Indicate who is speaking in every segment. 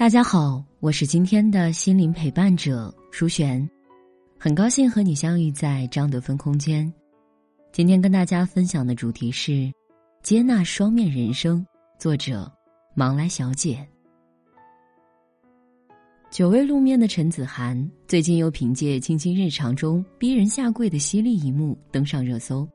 Speaker 1: 大家好，我是今天的心灵陪伴者舒璇，很高兴和你相遇在张德芬空间。今天跟大家分享的主题是接纳双面人生，作者芒来小姐。久未露面的陈子涵，最近又凭借《卿卿日常》中逼人下跪的犀利一幕登上热搜。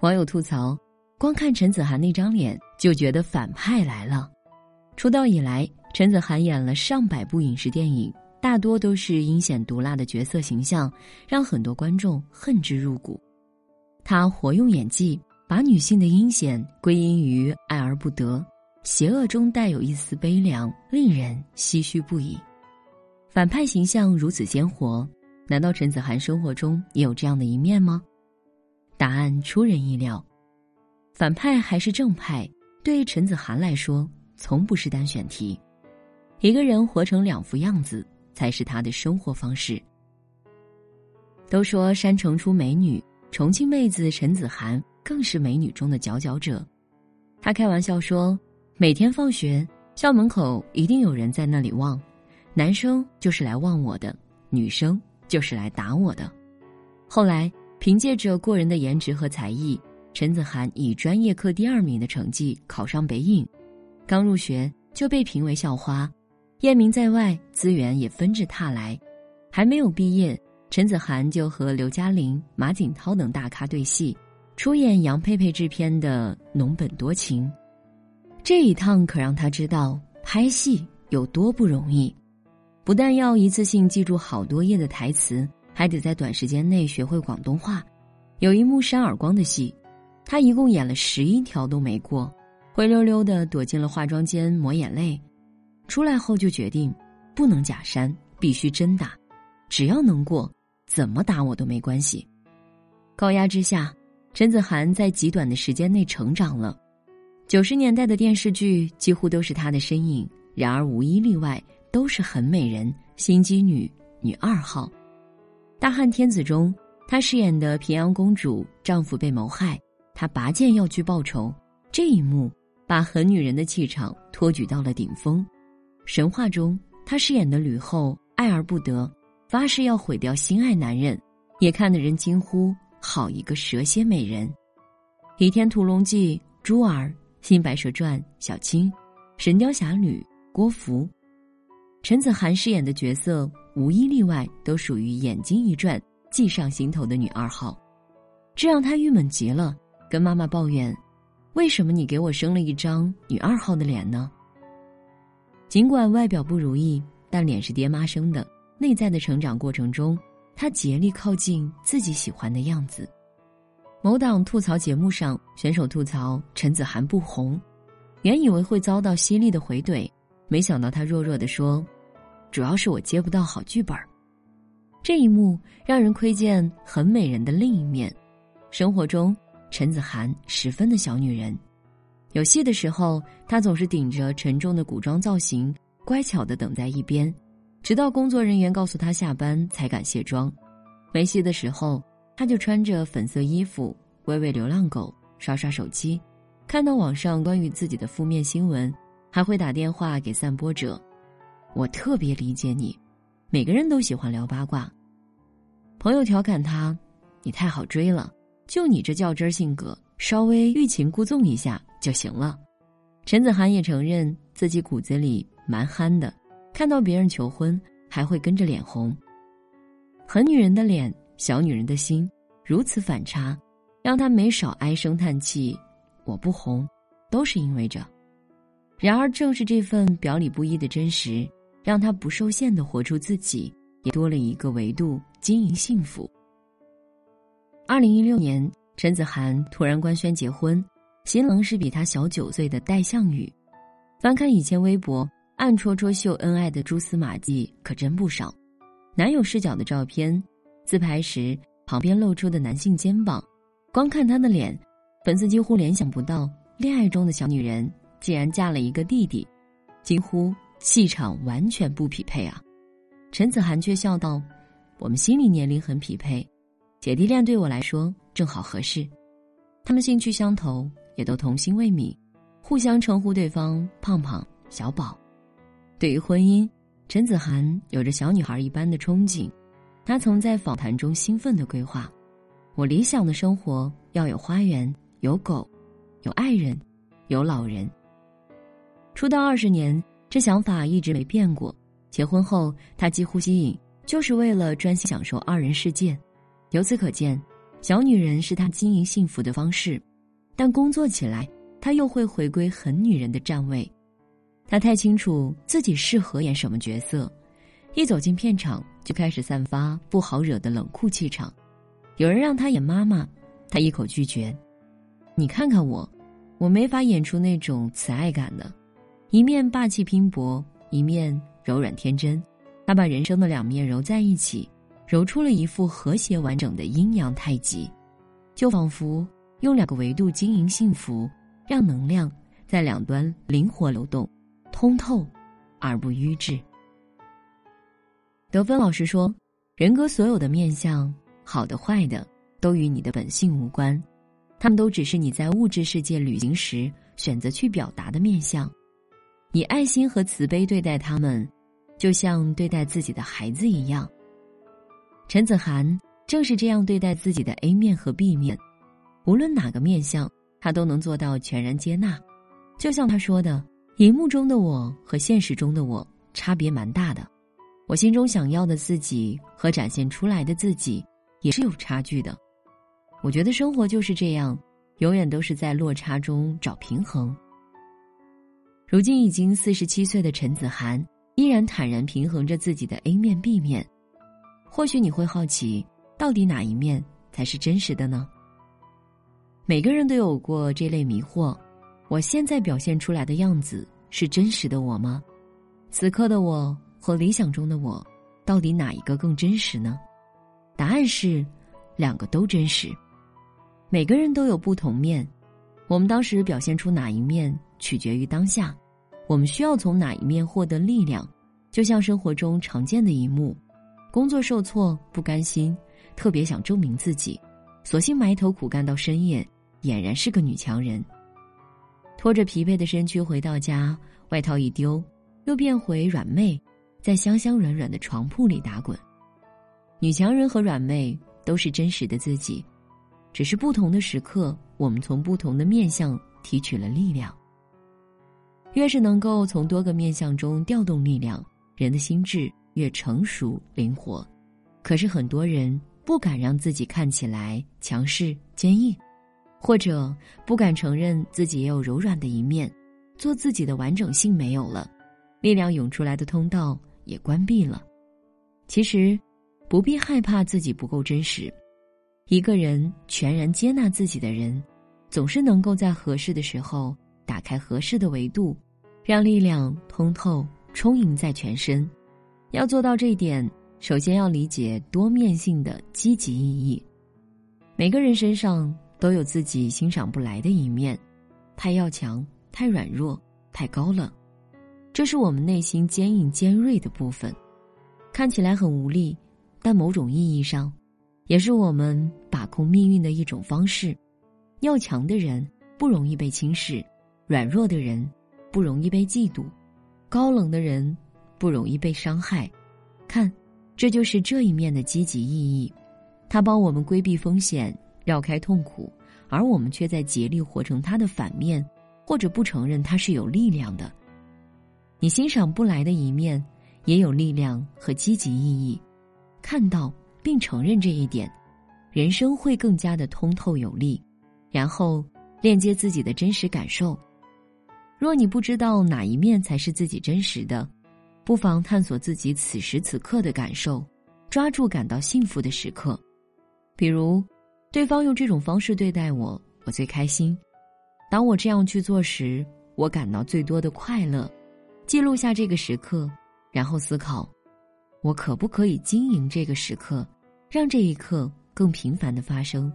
Speaker 1: 网友吐槽：光看陈子涵那张脸，就觉得反派来了。出道以来。陈子涵演了上百部影视电影，大多都是阴险毒辣的角色形象，让很多观众恨之入骨。他活用演技，把女性的阴险归因于爱而不得，邪恶中带有一丝悲凉，令人唏嘘不已。反派形象如此鲜活，难道陈子涵生活中也有这样的一面吗？答案出人意料，反派还是正派，对陈子涵来说从不是单选题。一个人活成两副样子，才是他的生活方式。都说山城出美女，重庆妹子陈子涵更是美女中的佼佼者。她开玩笑说，每天放学校门口一定有人在那里望，男生就是来望我的，女生就是来打我的。后来凭借着过人的颜值和才艺，陈子涵以专业课第二名的成绩考上北影，刚入学就被评为校花。艳名在外，资源也纷至沓来。还没有毕业，陈子涵就和刘嘉玲、马景涛等大咖对戏，出演杨佩佩制片的《浓本多情》。这一趟可让他知道拍戏有多不容易，不但要一次性记住好多页的台词，还得在短时间内学会广东话。有一幕扇耳光的戏，他一共演了十一条都没过，灰溜溜的躲进了化妆间抹眼泪。出来后就决定，不能假山，必须真打，只要能过，怎么打我都没关系。高压之下，陈子涵在极短的时间内成长了。九十年代的电视剧几乎都是她的身影，然而无一例外都是很美人、心机女、女二号。大汉天子中，她饰演的平阳公主丈夫被谋害，她拔剑要去报仇，这一幕把狠女人的气场托举到了顶峰。神话中，她饰演的吕后爱而不得，发誓要毁掉心爱男人，也看得人惊呼：“好一个蛇蝎美人！”《倚天屠龙记》珠儿，《新白蛇传》小青，《神雕侠侣》郭芙，陈子涵饰演的角色无一例外都属于眼睛一转计上心头的女二号，这让她郁闷极了，跟妈妈抱怨：“为什么你给我生了一张女二号的脸呢？”尽管外表不如意，但脸是爹妈生的。内在的成长过程中，他竭力靠近自己喜欢的样子。某档吐槽节目上，选手吐槽陈子涵不红，原以为会遭到犀利的回怼，没想到他弱弱的说：“主要是我接不到好剧本。”这一幕让人窥见很美人的另一面。生活中，陈子涵十分的小女人。有戏的时候，他总是顶着沉重的古装造型，乖巧的等在一边，直到工作人员告诉他下班才敢卸妆。没戏的时候，他就穿着粉色衣服，喂喂流浪狗，刷刷手机，看到网上关于自己的负面新闻，还会打电话给散播者。我特别理解你，每个人都喜欢聊八卦。朋友调侃他：“你太好追了，就你这较真性格，稍微欲擒故纵一下。”就行了。陈子涵也承认自己骨子里蛮憨的，看到别人求婚还会跟着脸红。狠女人的脸，小女人的心，如此反差，让她没少唉声叹气。我不红，都是因为这。然而，正是这份表里不一的真实，让她不受限的活出自己，也多了一个维度经营幸福。二零一六年，陈子涵突然官宣结婚。新郎是比他小九岁的戴向宇。翻看以前微博，暗戳戳秀恩爱的蛛丝马迹可真不少。男友视角的照片，自拍时旁边露出的男性肩膀，光看他的脸，粉丝几乎联想不到恋爱中的小女人竟然嫁了一个弟弟，几乎气场完全不匹配啊！陈子涵却笑道：“我们心理年龄很匹配，姐弟恋对我来说正好合适。他们兴趣相投，也都童心未泯，互相称呼对方胖胖、小宝。对于婚姻，陈子涵有着小女孩一般的憧憬。她曾在访谈中兴奋的规划：我理想的生活要有花园、有狗、有爱人、有老人。出道二十年，这想法一直没变过。”结婚后，他几乎吸引，就是为了专心享受二人世界。由此可见，小女人是他经营幸福的方式。但工作起来，他又会回归狠女人的站位。他太清楚自己适合演什么角色，一走进片场就开始散发不好惹的冷酷气场。有人让他演妈妈，他一口拒绝。你看看我，我没法演出那种慈爱感的，一面霸气拼搏，一面。柔软天真，他把人生的两面揉在一起，揉出了一副和谐完整的阴阳太极，就仿佛用两个维度经营幸福，让能量在两端灵活流动，通透而不瘀滞。德芬老师说，人格所有的面相，好的坏的，都与你的本性无关，他们都只是你在物质世界旅行时选择去表达的面相，以爱心和慈悲对待他们。就像对待自己的孩子一样，陈子涵正是这样对待自己的 A 面和 B 面，无论哪个面相，他都能做到全然接纳。就像他说的：“荧幕中的我和现实中的我差别蛮大的，我心中想要的自己和展现出来的自己也是有差距的。”我觉得生活就是这样，永远都是在落差中找平衡。如今已经四十七岁的陈子涵。依然坦然平衡着自己的 A 面 B 面，或许你会好奇，到底哪一面才是真实的呢？每个人都有过这类迷惑：我现在表现出来的样子是真实的我吗？此刻的我和理想中的我，到底哪一个更真实呢？答案是，两个都真实。每个人都有不同面，我们当时表现出哪一面，取决于当下。我们需要从哪一面获得力量？就像生活中常见的一幕：工作受挫不甘心，特别想证明自己，索性埋头苦干到深夜，俨然是个女强人。拖着疲惫的身躯回到家，外套一丢，又变回软妹，在香香软软的床铺里打滚。女强人和软妹都是真实的自己，只是不同的时刻，我们从不同的面相提取了力量。越是能够从多个面相中调动力量，人的心智越成熟灵活。可是很多人不敢让自己看起来强势坚硬，或者不敢承认自己也有柔软的一面，做自己的完整性没有了，力量涌出来的通道也关闭了。其实，不必害怕自己不够真实。一个人全然接纳自己的人，总是能够在合适的时候打开合适的维度。让力量通透充盈在全身，要做到这一点，首先要理解多面性的积极意义。每个人身上都有自己欣赏不来的一面，太要强、太软弱、太高冷，这是我们内心坚硬尖锐的部分，看起来很无力，但某种意义上，也是我们把控命运的一种方式。要强的人不容易被轻视，软弱的人。不容易被嫉妒，高冷的人不容易被伤害。看，这就是这一面的积极意义。它帮我们规避风险，绕开痛苦，而我们却在竭力活成它的反面，或者不承认它是有力量的。你欣赏不来的一面，也有力量和积极意义。看到并承认这一点，人生会更加的通透有力。然后链接自己的真实感受。若你不知道哪一面才是自己真实的，不妨探索自己此时此刻的感受，抓住感到幸福的时刻。比如，对方用这种方式对待我，我最开心；当我这样去做时，我感到最多的快乐。记录下这个时刻，然后思考：我可不可以经营这个时刻，让这一刻更频繁的发生？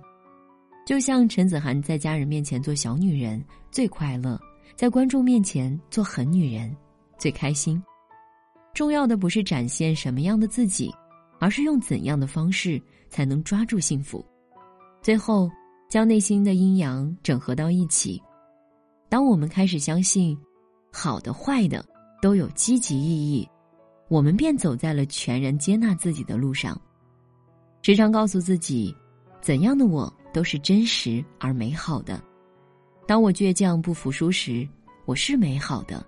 Speaker 1: 就像陈子涵在家人面前做小女人最快乐，在观众面前做狠女人最开心。重要的不是展现什么样的自己，而是用怎样的方式才能抓住幸福。最后，将内心的阴阳整合到一起。当我们开始相信，好的、坏的都有积极意义，我们便走在了全然接纳自己的路上。时常告诉自己，怎样的我都是真实而美好的。当我倔强不服输时，我是美好的。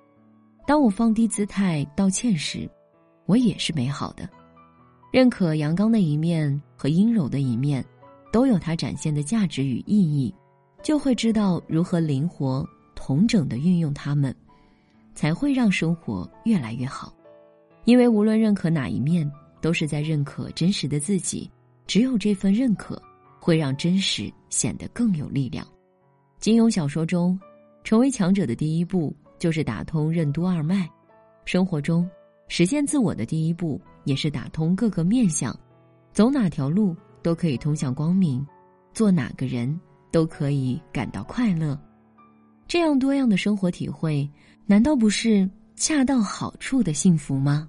Speaker 1: 当我放低姿态道歉时，我也是美好的。认可阳刚的一面和阴柔的一面，都有它展现的价值与意义，就会知道如何灵活、同整的运用它们，才会让生活越来越好。因为无论认可哪一面，都是在认可真实的自己。只有这份认可，会让真实显得更有力量。金庸小说中，成为强者的第一步。就是打通任督二脉，生活中实现自我的第一步也是打通各个面相，走哪条路都可以通向光明，做哪个人都可以感到快乐。这样多样的生活体会，难道不是恰到好处的幸福吗？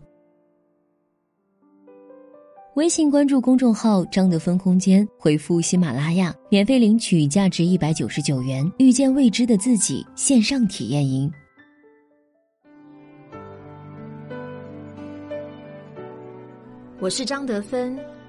Speaker 1: 微信关注公众号“张德芬空间”，回复“喜马拉雅”，免费领取价值一百九十九元《遇见未知的自己》线上体验营。
Speaker 2: 我是张德芬。